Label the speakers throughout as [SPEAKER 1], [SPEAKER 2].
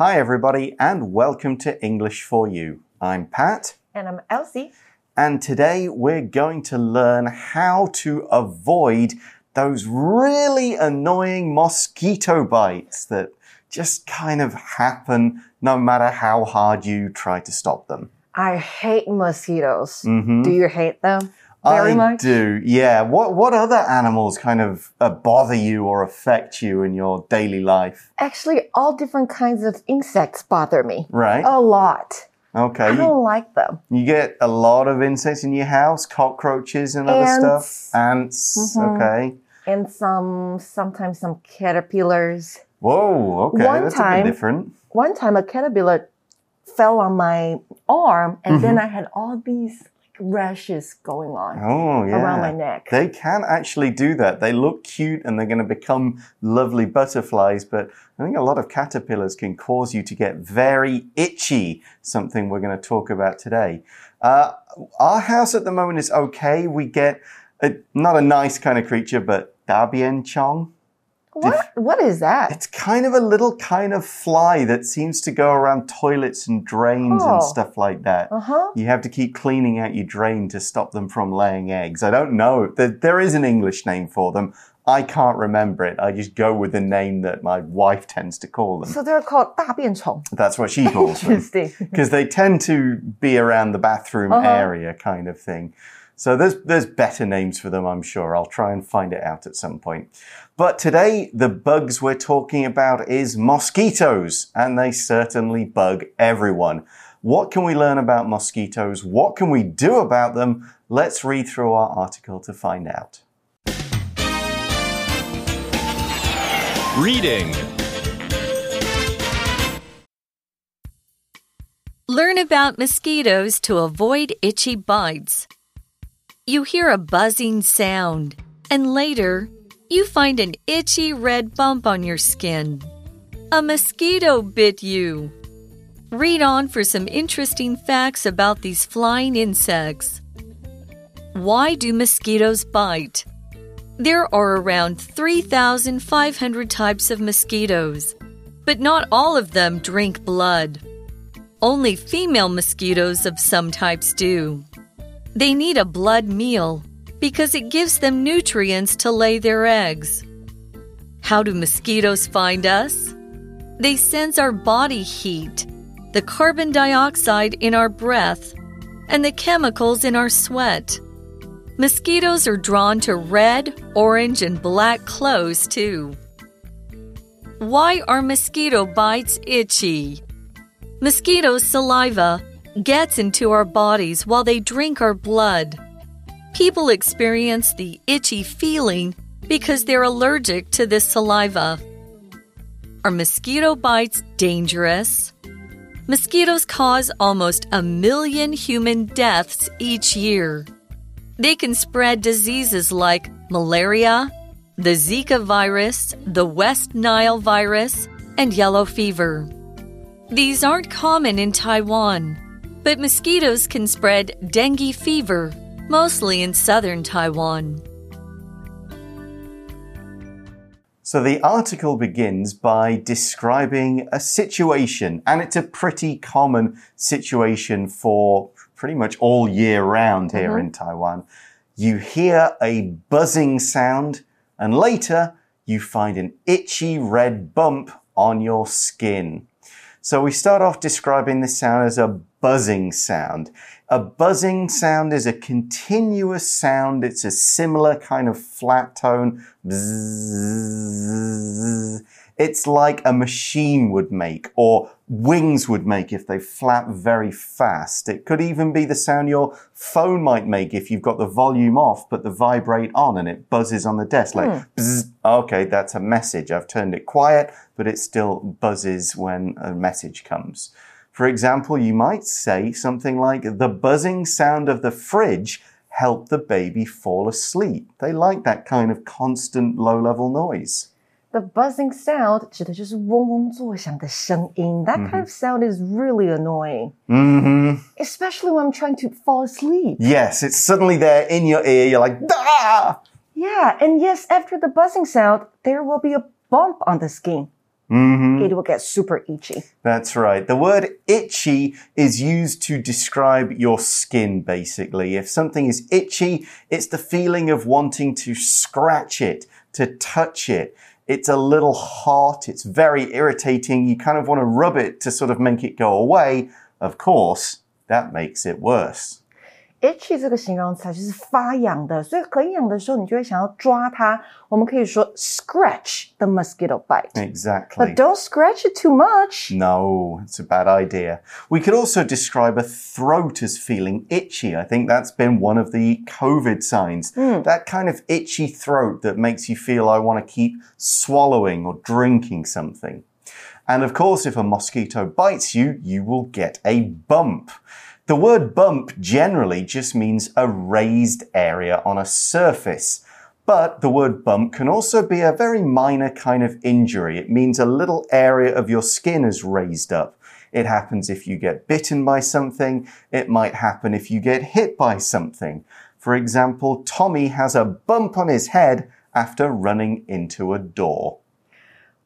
[SPEAKER 1] Hi, everybody, and welcome to English for You. I'm Pat,
[SPEAKER 2] And I'm Elsie.
[SPEAKER 1] and today we're going to learn how to avoid those really annoying mosquito bites that just kind of happen no matter how hard you try to stop them.
[SPEAKER 2] I hate mosquitoes.
[SPEAKER 1] Mhm.
[SPEAKER 2] Do you hate them very
[SPEAKER 1] I
[SPEAKER 2] much?
[SPEAKER 1] do, yeah. What what other animals kind of uh, bother you or affect you in your daily life?
[SPEAKER 2] Actually, all different kinds of insects bother me
[SPEAKER 1] Right.
[SPEAKER 2] a lot.
[SPEAKER 1] Okay.
[SPEAKER 2] I
[SPEAKER 1] You,
[SPEAKER 2] don't like them.
[SPEAKER 1] you get a lot of insects in your house, cockroaches and other
[SPEAKER 2] Ants.
[SPEAKER 1] stuff. Ants.
[SPEAKER 2] Mhm.
[SPEAKER 1] Okay.
[SPEAKER 2] And some, sometimes some caterpillars.
[SPEAKER 1] Whoa. Okay.
[SPEAKER 2] One
[SPEAKER 1] That's a
[SPEAKER 2] time-
[SPEAKER 1] bit different.
[SPEAKER 2] One time a caterpillar fell on my arm and then
[SPEAKER 1] Mm-hmm.
[SPEAKER 2] I had all these rashes going on
[SPEAKER 1] Oh yeah.
[SPEAKER 2] around my neck.
[SPEAKER 1] They can actually do that. They look cute and they're going to become lovely butterflies, but I think a lot of caterpillars can cause you to get very itchy, something we're going to talk about today. Uh, our house at the moment is okay. We get a, not a nice kind of creature, but Dabian Chong.
[SPEAKER 2] what? What is that?
[SPEAKER 1] It's kind of a little kind of fly that seems to go around toilets and drains and
[SPEAKER 2] Oh.
[SPEAKER 1] stuff like that.
[SPEAKER 2] Uh huh.
[SPEAKER 1] You have to keep cleaning out your drain to stop them from laying eggs. I don't know. There, there is an English name for them. I can't remember it. I just go with the name that my wife tends to call them.
[SPEAKER 2] So they're called 大便虫.
[SPEAKER 1] That's what she calls them.
[SPEAKER 2] Interesting.
[SPEAKER 1] Because they tend to be around the bathroom
[SPEAKER 2] Uh-huh.
[SPEAKER 1] area kind of thing. So there's, there's better names for them, I'm sure. I'll try and find it out at some point. But today, the bugs we're talking about is mosquitoes, and they certainly bug everyone. What can we learn about mosquitoes? What can we do about them? Let's read through our article to find out.
[SPEAKER 3] Reading.
[SPEAKER 4] Learn about mosquitoes to avoid itchy bites. You hear a buzzing sound, and later, you find an itchy red bump on your skin. A mosquito bit you. Read on for some interesting facts about these flying insects. Why do mosquitoes bite? There are around 3,500 types of mosquitoes, but not all of them drink blood. Only female mosquitoes of some types do. They need a blood meal because it gives them nutrients to lay their eggs. How do mosquitoes find us? They sense our body heat, the carbon dioxide in our breath, and the chemicals in our sweat. Mosquitoes are drawn to red, orange, and black clothes too. Why are mosquito bites itchy? Mosquitoes' saliva gets into our bodies while they drink our blood. People experience the itchy feeling because they're allergic to this saliva. Are mosquito bites dangerous? Mosquitoes cause almost a million human deaths each year. They can spread diseases like malaria, the Zika virus, the West Nile virus, and yellow fever. These aren't common in Taiwan, but mosquitoes can spread dengue fever, mostly in southern Taiwan.
[SPEAKER 1] So the article begins by describing a situation, and it's a pretty common situation for pretty much all year round here mm-hmm. in Taiwan. You hear a buzzing sound, and later you find an itchy red bump on your skin. So we start off describing this sound as a buzzing sound. A buzzing sound is a continuous sound. It's a similar kind of flat tone. Bzzz. It's like a machine would make or wings would make if they flap very fast. It could even be the sound your phone might make if you've got the volume off but the vibrate on and it buzzes on the desk like hmm. bzzz. Okay, that's a message. I've turned it quiet, but it still buzzes when a message comes. For example, you might say something like, the buzzing sound of the fridge helped the baby fall asleep. They like that kind of constant low level noise.
[SPEAKER 2] The buzzing sound 指的就是嗡嗡作响的声音. That kind of sound is really annoying,
[SPEAKER 1] hmm
[SPEAKER 2] especially when I'm trying to fall asleep.
[SPEAKER 1] Yes, it's suddenly there in your ear. You're like, ah!
[SPEAKER 2] Yeah, and yes, after the buzzing sound, there will be a bump on the skin. Mm-hmm. it will get super itchy.
[SPEAKER 1] That's right. The word itchy is used to describe your skin, basically. If something is itchy, it's the feeling of wanting to scratch it, to touch it. It's a little hot. It's very irritating. You kind of want to rub it to sort of make it go away. Of course, that makes it worse
[SPEAKER 2] itchy 这个形容词就是发痒的，所以很痒的时候，你就会想要抓它。我们可以说 scratch the mosquito bite。
[SPEAKER 1] Exactly.
[SPEAKER 2] But don't scratch it too much.
[SPEAKER 1] No, it's a bad idea. We could also describe a throat as feeling itchy. I think that's been one of the COVID signs. That kind of itchy throat that makes you feel I want to keep swallowing or drinking something. And of course, if a mosquito bites you, you will get a bump. The word bump generally just means a raised area on a surface. But the word bump can also be a very minor kind of injury. It means a little area of your skin is raised up. It happens if you get bitten by something. It might happen if you get hit by something. For example, Tommy has a bump on his head after running into a door.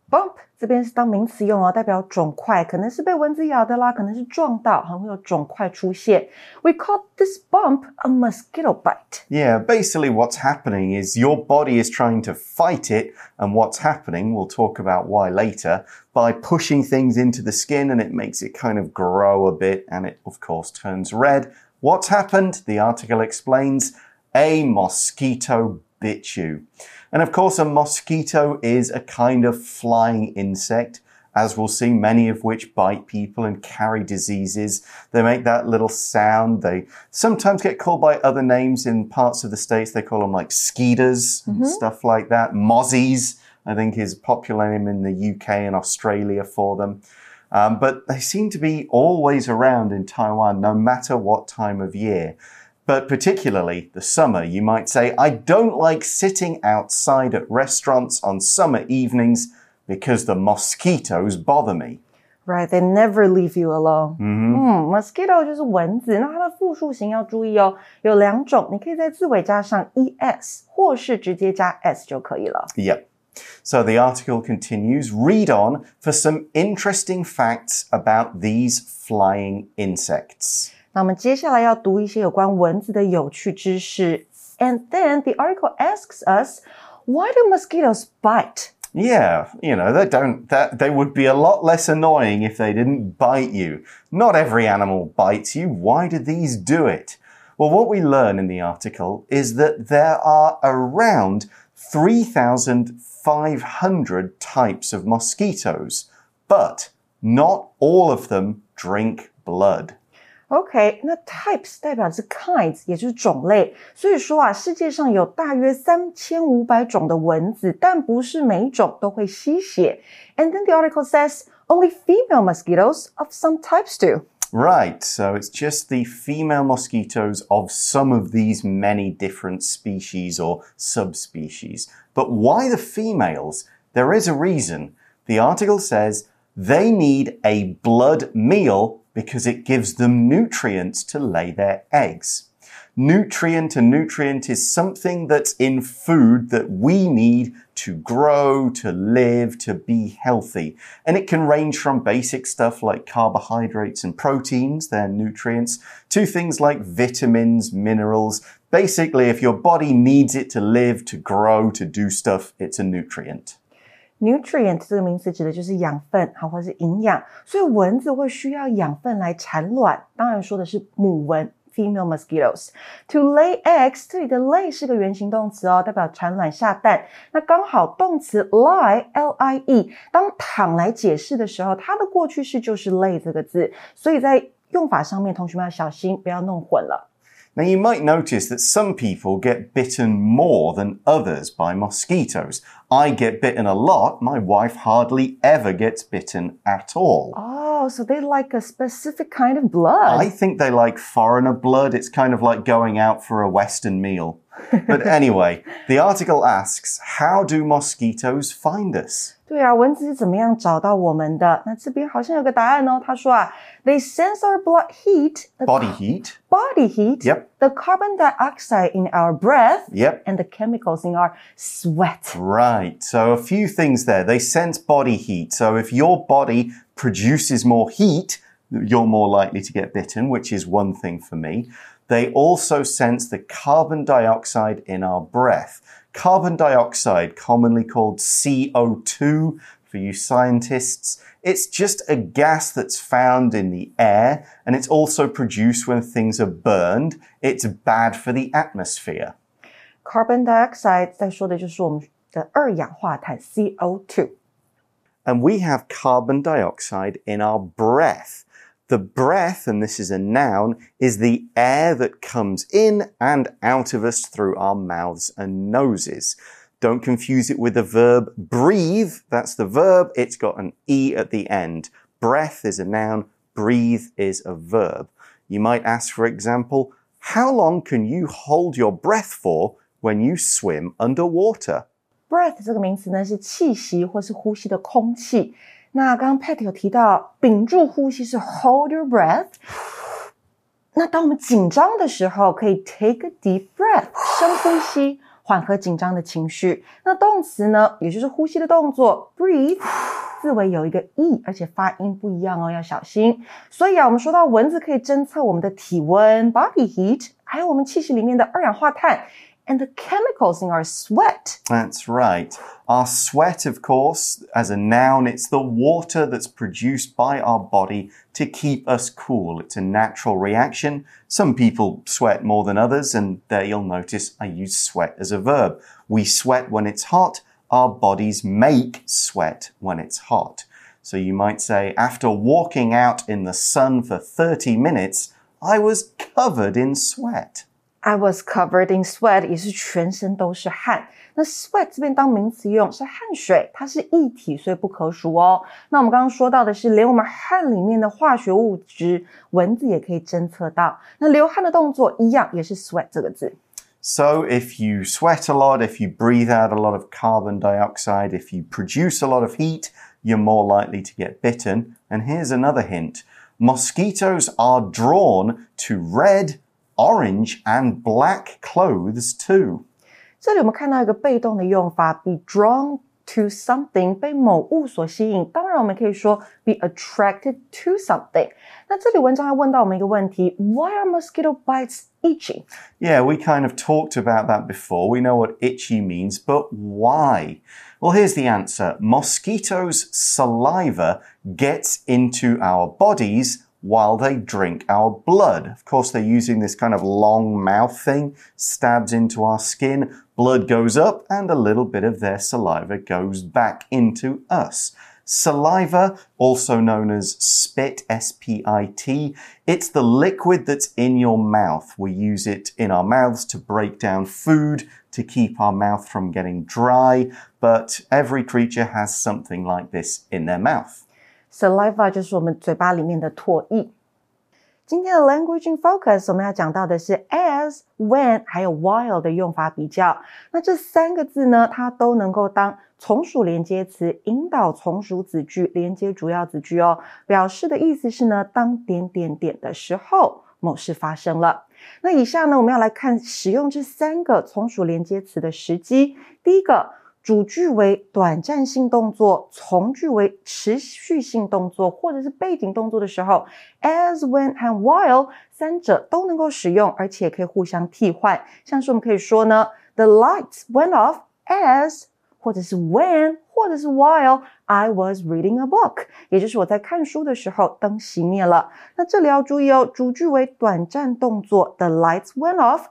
[SPEAKER 2] Bump 这边是当名词用哦，代表肿块，可能是被蚊子咬的啦，可能是撞到，还会有肿块出现。We call this bump a mosquito bite.
[SPEAKER 1] Yeah, basically what's happening is your body is trying to fight it, and what's happening, we'll talk about why later, by pushing things into the skin and it makes it kind of grow a bit and it, of course, turns red. What's happened? The article explains a mosquito bit you. And of course, a mosquito is a kind of flying insect as we'll see, many of which bite people and carry diseases. They make that little sound. They sometimes get called by other names in parts of the states. They call them like skeeters and stuff like that. Mozzies, I think, is a popular name in the UK and Australia for them. Um, but they seem to be always around in Taiwan, no matter what time of year. But particularly the summer, you might say, I don't like sitting outside at restaurants on summer evenings because the mosquitoes bother me.
[SPEAKER 2] Right, they never leave you alone. 嗯，mosquito 就是蚊子，那它的复数形要注意哦，有两种，你可以在字尾加上 es，或是直接加 s 就可以了。
[SPEAKER 1] Yep. So the article continues. Read on for some interesting facts about these flying insects.
[SPEAKER 2] 那我们接下来要读一些有关蚊子的有趣知识。And then the article asks us, why do mosquitoes bite?
[SPEAKER 1] Yeah, you know, they don't that they would be a lot less annoying if they didn't bite you. Not every animal bites you. Why do these do it? Well, what we learn in the article is that there are around 3,500 types of mosquitoes, but not all of them drink blood.
[SPEAKER 2] OK，那 types 代表是 kinds，也就是种类。所以说啊，世界上有大约三千五百种的蚊子，但不是每一种都会吸血。And then the article says only female mosquitoes of some types do.
[SPEAKER 1] Right, so it's just the female mosquitoes of some of these many different species or subspecies. But why the females? There is a reason. The article says they need a blood meal because it gives them nutrients to lay their eggs. Nutrient, a nutrient is something that's in food that we need to grow, to live, to be healthy. And it can range from basic stuff like carbohydrates and proteins, they're nutrients, to things like vitamins, minerals. Basically, if your body needs it to live, to grow, to do stuff, it's a nutrient.
[SPEAKER 2] Nutrient 这个名词指的就是养分，好，或是营养。所以蚊子会需要养分来产卵，当然说的是母蚊。Female mosquitoes to lay eggs，这里的 lay 是个原形动词哦，代表产卵下蛋。那刚好动词 lie l i e 当躺来解释的时候，它的过去式就是 lay 这个字，所以在用法上面，同学们要小心，不要弄混了。
[SPEAKER 1] Now, you might notice that some people get bitten more than others by mosquitoes. I get bitten a lot. My wife hardly ever gets bitten at all.
[SPEAKER 2] Oh, so they like a specific kind of blood.
[SPEAKER 1] I think they like foreigner blood. It's kind of like going out for a Western meal. But anyway, the article asks, how do mosquitoes find us?
[SPEAKER 2] 对啊，蚊子是怎么样找到我们的？那这边好像有个答案哦。他说啊，They sense our blood heat, the
[SPEAKER 1] Body heat.
[SPEAKER 2] body heat,
[SPEAKER 1] Yep.
[SPEAKER 2] the carbon dioxide in our breath,
[SPEAKER 1] Yep.
[SPEAKER 2] and the chemicals in our sweat.
[SPEAKER 1] Right. So a few things there. They sense body heat. So if your body produces more heat, you're more likely to get bitten, which is one thing for me. They also sense the carbon dioxide in our breath. Carbon dioxide, commonly called CO2 for you scientists, it's just a gas that's found in the air and it's also produced when things are burned. It's bad for the atmosphere.
[SPEAKER 2] Carbon dioxide 在说的就是我们的二氧化碳 CO2。
[SPEAKER 1] and we have carbon dioxide in our breath. The breath, and this is a noun, is the air that comes in and out of us through our mouths and noses. Don't confuse it with the verb breathe. That's the verb. It's got an E at the end. Breath is a noun. Breathe is a verb. You might ask, for example, how long can you hold your breath for when you swim underwater?
[SPEAKER 2] breath 这个名词呢是气息或是呼吸的空气。 那刚刚 Pat 有提到，屏住呼吸是 hold your breath。那当我们紧张的时候，可以 take a deep breath，深呼吸，缓和紧张的情绪。那动词呢，也就是呼吸的动作，breathe，字尾有一个 e，而且发音不一样哦，要小心。所以啊，我们说到蚊子可以侦测我们的体温 （body heat），还有我们气息里面的二氧化碳。And the chemicals in our sweat.
[SPEAKER 1] That's right. Our sweat, of course, as a noun, it's the water that's produced by our body to keep us cool. It's a natural reaction. Some people sweat more than others, and there you'll notice I use sweat as a verb. We sweat when it's hot. Our bodies make sweat when it's hot. So you might say, after walking out in the sun for 30 minutes, I was covered in sweat.
[SPEAKER 2] I was covered in sweat，也是全身都是汗。那 sweat 这边当名词用是汗水，它是液体，所以不可数哦。那我们刚刚说到的是，连我们汗里面的化学物质，蚊子也可以侦测到。那流汗的动作一样，也是 sweat 这个字。
[SPEAKER 1] So, if you sweat a lot, if you breathe out a lot of carbon dioxide, if you produce a lot of heat, you're more likely to get bitten. And here's another hint mosquitoes are drawn to red, orange, and black clothes too.
[SPEAKER 2] 这里我们看到一个被动的用法，be drawn to something，被某物所吸引。当然，我们可以说 be attracted to something。那这里文章还问到我们一个问题：Why are mosquito bites itchy？
[SPEAKER 1] Yeah, we kind of talked about that before. We know what itchy means, but why? Well, here's the answer. Mosquitoes' saliva gets into our bodies while they drink our blood. Of course, they're using this kind of long mouth thing, stabs into our skin, blood goes up, and a little bit of their saliva goes back into us. Saliva, also known as spit, S P I T, it's the liquid that's in your mouth. We use it in our mouths to break down food, to keep our mouth from getting dry, but every creature has something like this in their mouth.
[SPEAKER 2] Saliva 就是我们嘴巴里面的唾液。今天的 language in focus 我们要讲到的是 as、when 还有 while 的用法比较。那这三个字呢，它都能够当从属连接词，引导从属子句，连接主要子句哦。表示的意思是呢，当点点点的时候，某事发生了。那以下呢，我们要来看使用这三个从属连接词的时机。第一个。主句为短暂性动作，从句为持续性动作，或者是背景动作的时候，as、when 和 while 三者都能够使用，而且可以互相替换。像是我们可以说呢，The lights went off as，或者是 when，或者是 while I was reading a book，也就是我在看书的时候，灯熄灭了。那这里要注意哦，主句为短暂动作，The lights went off。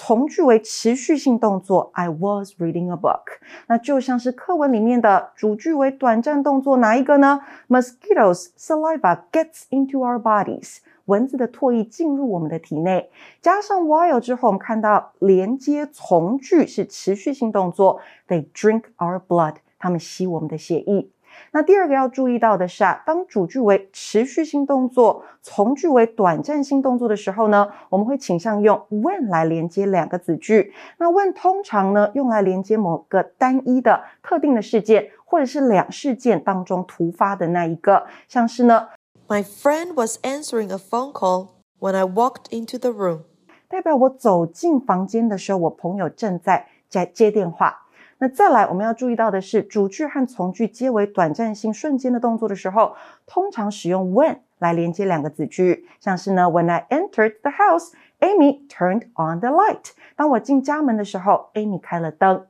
[SPEAKER 2] 从句为持续性动作，I was reading a book。那就像是课文里面的主句为短暂动作，哪一个呢？Mosquitoes saliva gets into our bodies。蚊子的唾液进入我们的体内，加上 while 之后，我们看到连接从句是持续性动作，They drink our blood。他们吸我们的血液。那第二个要注意到的是啊，当主句为持续性动作，从句为短暂性动作的时候呢，我们会倾向用 when 来连接两个子句。那 when 通常呢用来连接某个单一的特定的事件，或者是两事件当中突发的那一个，像是呢。
[SPEAKER 3] My friend was answering a phone call when I walked into the room.
[SPEAKER 2] 代表我走进房间的时候，我朋友正在在接电话。那再来，我们要注意到的是，主句和从句皆为短暂性、瞬间的动作的时候，通常使用 when 来连接两个子句，像是呢，When I entered the house, Amy turned on the light。当我进家门的时候，Amy 开了灯。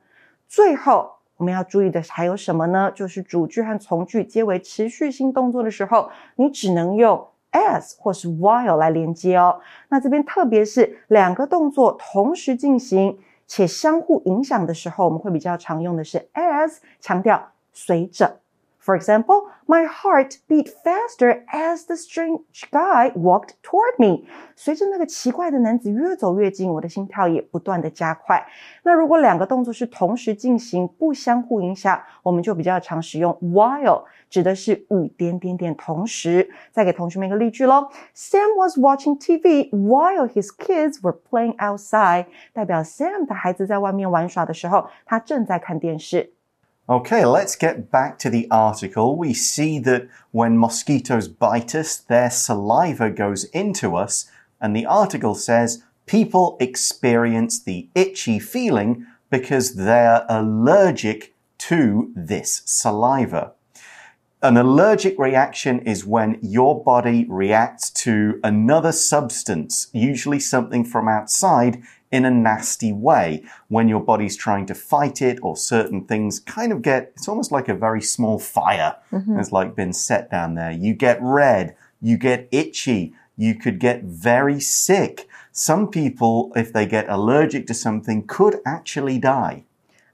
[SPEAKER 2] 最后。我们要注意的还有什么呢？就是主句和从句皆为持续性动作的时候，你只能用 as 或是 while 来连接哦。那这边特别是两个动作同时进行且相互影响的时候，我们会比较常用的是 as，强调随着。For example, my heart beat faster as the strange guy walked toward me. 随着那个奇怪的男子越走越近，我的心跳也不断的加快。那如果两个动作是同时进行，不相互影响，我们就比较常使用 while，指的是与点点点同时。再给同学们一个例句喽：Sam was watching TV while his kids were playing outside。代表 Sam 的孩子在外面玩耍的时候，他正在看电视。
[SPEAKER 1] Okay, let's get back to the article. We see that when mosquitoes bite us, their saliva goes into us, and the article says people experience the itchy feeling because they're allergic to this saliva. An allergic reaction is when your body reacts to another substance, usually something from outside, in a nasty way when your body's trying to fight it or certain things kind of get, it's almost like a very small fire mm -hmm. has like been set down there. You get red, you get itchy, you could get very sick. Some people, if they get allergic to something, could actually die.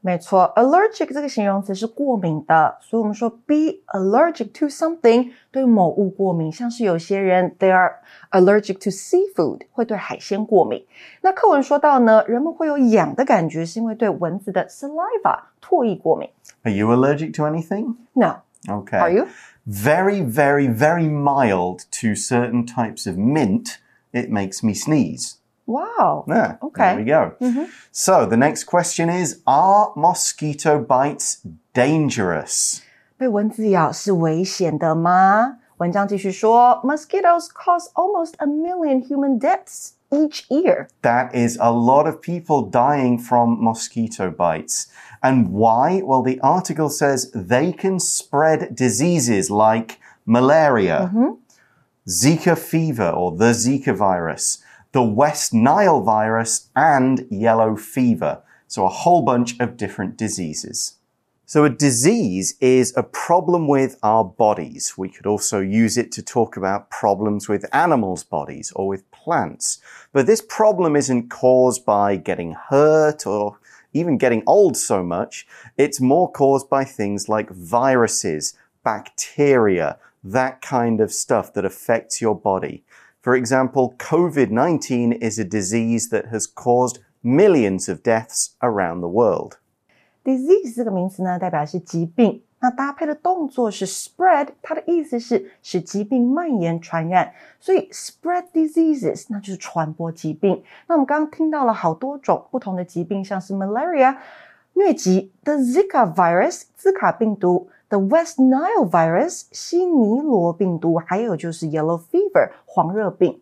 [SPEAKER 2] 没错，allergic 这个形容词是过敏的，所以我们说 be allergic to something 对某物过敏，像是有些人 they are allergic to seafood 会对海鲜过敏。那课文说到呢，人们会有痒的感觉，是因为对蚊子的 saliva 唾液过敏。
[SPEAKER 1] Are you allergic to anything?
[SPEAKER 2] No.
[SPEAKER 1] Okay.
[SPEAKER 2] Are you?
[SPEAKER 1] Very, very, very mild to certain types of mint. It makes me sneeze.
[SPEAKER 2] Wow.
[SPEAKER 1] Yeah. Okay. There we go. Mm -hmm. So the next question is Are mosquito bites dangerous?
[SPEAKER 2] 被蚊子咬是危险的吗？文章继续说，Mosquitoes cause almost a million human deaths each year.
[SPEAKER 1] That is a lot of people dying from mosquito bites. And why? Well, the article says they can spread diseases like malaria, mm -hmm. Zika fever, or the Zika virus the West Nile virus, and yellow fever. So, a whole bunch of different diseases. So, a disease is a problem with our bodies. We could also use it to talk about problems with animals' bodies or with plants. But this problem isn't caused by getting hurt or even getting old so much. It's more caused by things like viruses, bacteria, that kind of stuff that affects your body. For example, COVID 19 is a disease that has caused millions of deaths around the world.
[SPEAKER 2] Disease 这个名词呢，代表是疾病。那搭配的动作是 spread，它的意思是使疾病蔓延传染，所以 spread diseases 那就是传播疾病。那我们刚刚听到了好多种不同的疾病，像是 malaria 疟疾，the Zika virus 兹卡病毒。 the West Nile virus 西尼罗病毒，还有就是 yellow fever 黄热病。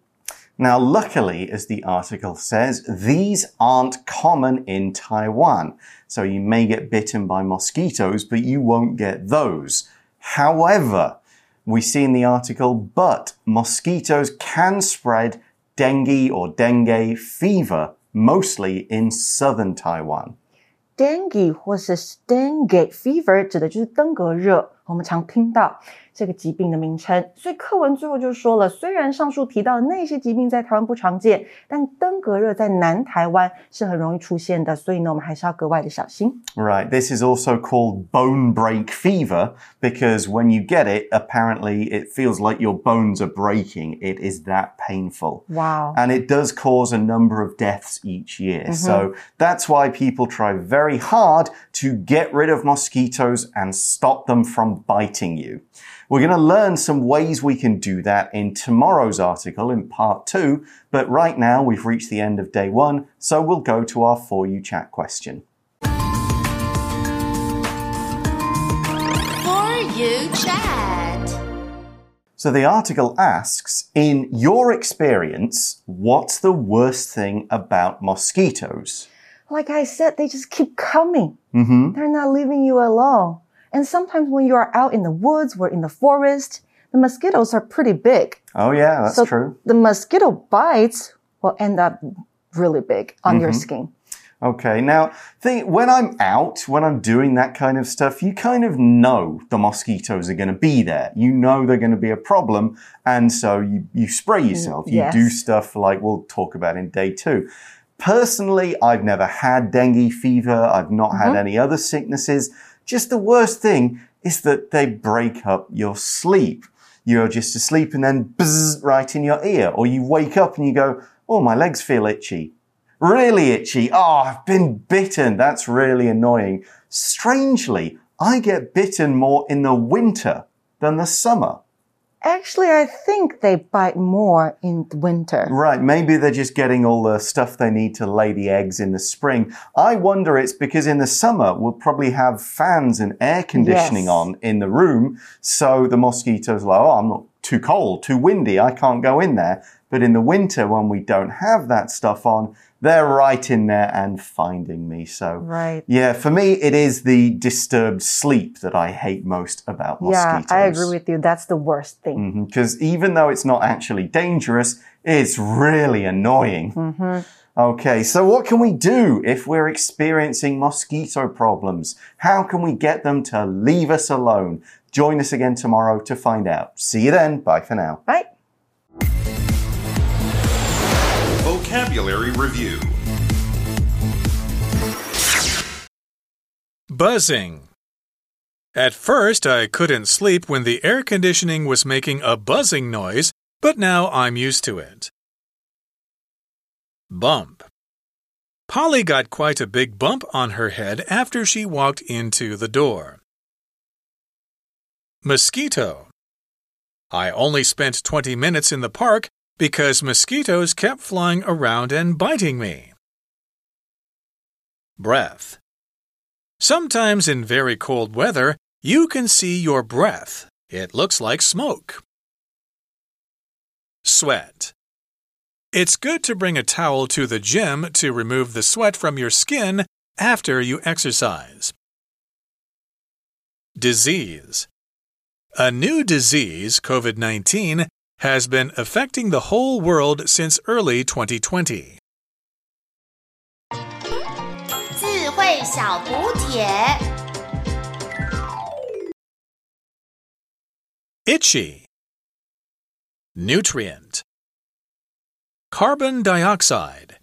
[SPEAKER 1] Now, luckily, as the article says, these aren't common in Taiwan. So you may get bitten by mosquitoes, but you won't get those. However, we see in the article, but mosquitoes can spread dengue or dengue fever, mostly in southern Taiwan.
[SPEAKER 2] Dengue 或是 dengue fever 指的就是登革热，我们常听到。这个疾病的名称。所以课文最后就说了，虽然上述提到的那些疾病在台湾不常见，但登革热在南台湾是很容易出现的，所以呢，我们还是要格外的小心。
[SPEAKER 1] Right, this is also called bone break fever because when you get it, apparently it feels like your bones are breaking. It is that painful.
[SPEAKER 2] Wow.
[SPEAKER 1] And it does cause a number of deaths each year. Mm -hmm. So that's why people try very hard to get rid of mosquitoes and stop them from from biting you. We're going to learn some ways we can do that in tomorrow's article in part two, but right now we've reached the end of day one, so we'll go to our For You Chat question.
[SPEAKER 3] For you chat.
[SPEAKER 1] So the article asks, in your experience, what's the worst thing about mosquitoes?
[SPEAKER 2] Like I said, they just keep coming.
[SPEAKER 1] Mm-hmm.
[SPEAKER 2] They're not leaving you alone. And sometimes when you are out in the woods or in the forest, the mosquitoes are pretty big.
[SPEAKER 1] Oh yeah, that's
[SPEAKER 2] so
[SPEAKER 1] true.
[SPEAKER 2] the mosquito bites will end up really big on your
[SPEAKER 1] Mm-hmm.
[SPEAKER 2] skin.
[SPEAKER 1] Okay, now think when I'm out, when I'm doing that kind of stuff, you kind of know the mosquitoes are going to be there. You know they're going to be a problem, and so you you spray yourself. You
[SPEAKER 2] yes.
[SPEAKER 1] do stuff like we'll talk about in day two. Personally, I've never had dengue fever. I've not had any other sicknesses. Just the worst thing is that they break up your sleep. You're just asleep and then buzz right in your ear, or you wake up and you go, "Oh, my legs feel itchy." Really itchy. Oh, I've been bitten. That's really annoying. Strangely, I get bitten more in the winter than the summer.
[SPEAKER 2] Actually, I think they bite more in the winter.
[SPEAKER 1] Right, maybe they're just getting all the stuff they need to lay the eggs in the spring. I wonder it's because in the summer we'll probably have fans and air conditioning
[SPEAKER 2] Yes.
[SPEAKER 1] on in the room. So the mosquitoes are like, oh, I'm not too cold, too windy, I can't go in there. But in the winter, when we don't have that stuff on, they're right in there and finding me. So,
[SPEAKER 2] Right.
[SPEAKER 1] yeah, for me, it is the disturbed sleep that I hate most about mosquitoes.
[SPEAKER 2] Yeah, I agree with you. That's the worst thing.
[SPEAKER 1] Mm-hmm, because even though it's not actually dangerous, it's really annoying. Mm-hmm. Okay, so what can we do if we're experiencing mosquito problems? How can we get them to leave us alone? Join us again tomorrow to find out. See you then. Bye for now.
[SPEAKER 2] Right?
[SPEAKER 5] Vocabulary Review
[SPEAKER 6] Buzzing. At first, I couldn't sleep when the air conditioning was making a buzzing noise, but now I'm used to it. Bump. Polly got quite a big bump on her head after she walked into the door. Mosquito. I only spent 20 minutes in the park because mosquitoes kept flying around and biting me. Breath. Sometimes in very cold weather, you can see your breath. It looks like smoke. Sweat. It's good to bring a towel to the gym to remove the sweat from your skin after you exercise. Disease. A new disease, COVID 19, has been affecting the whole world since early 2020. Itchy. Nutrient. Carbon dioxide.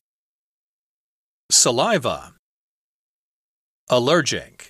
[SPEAKER 6] Saliva. Allergic.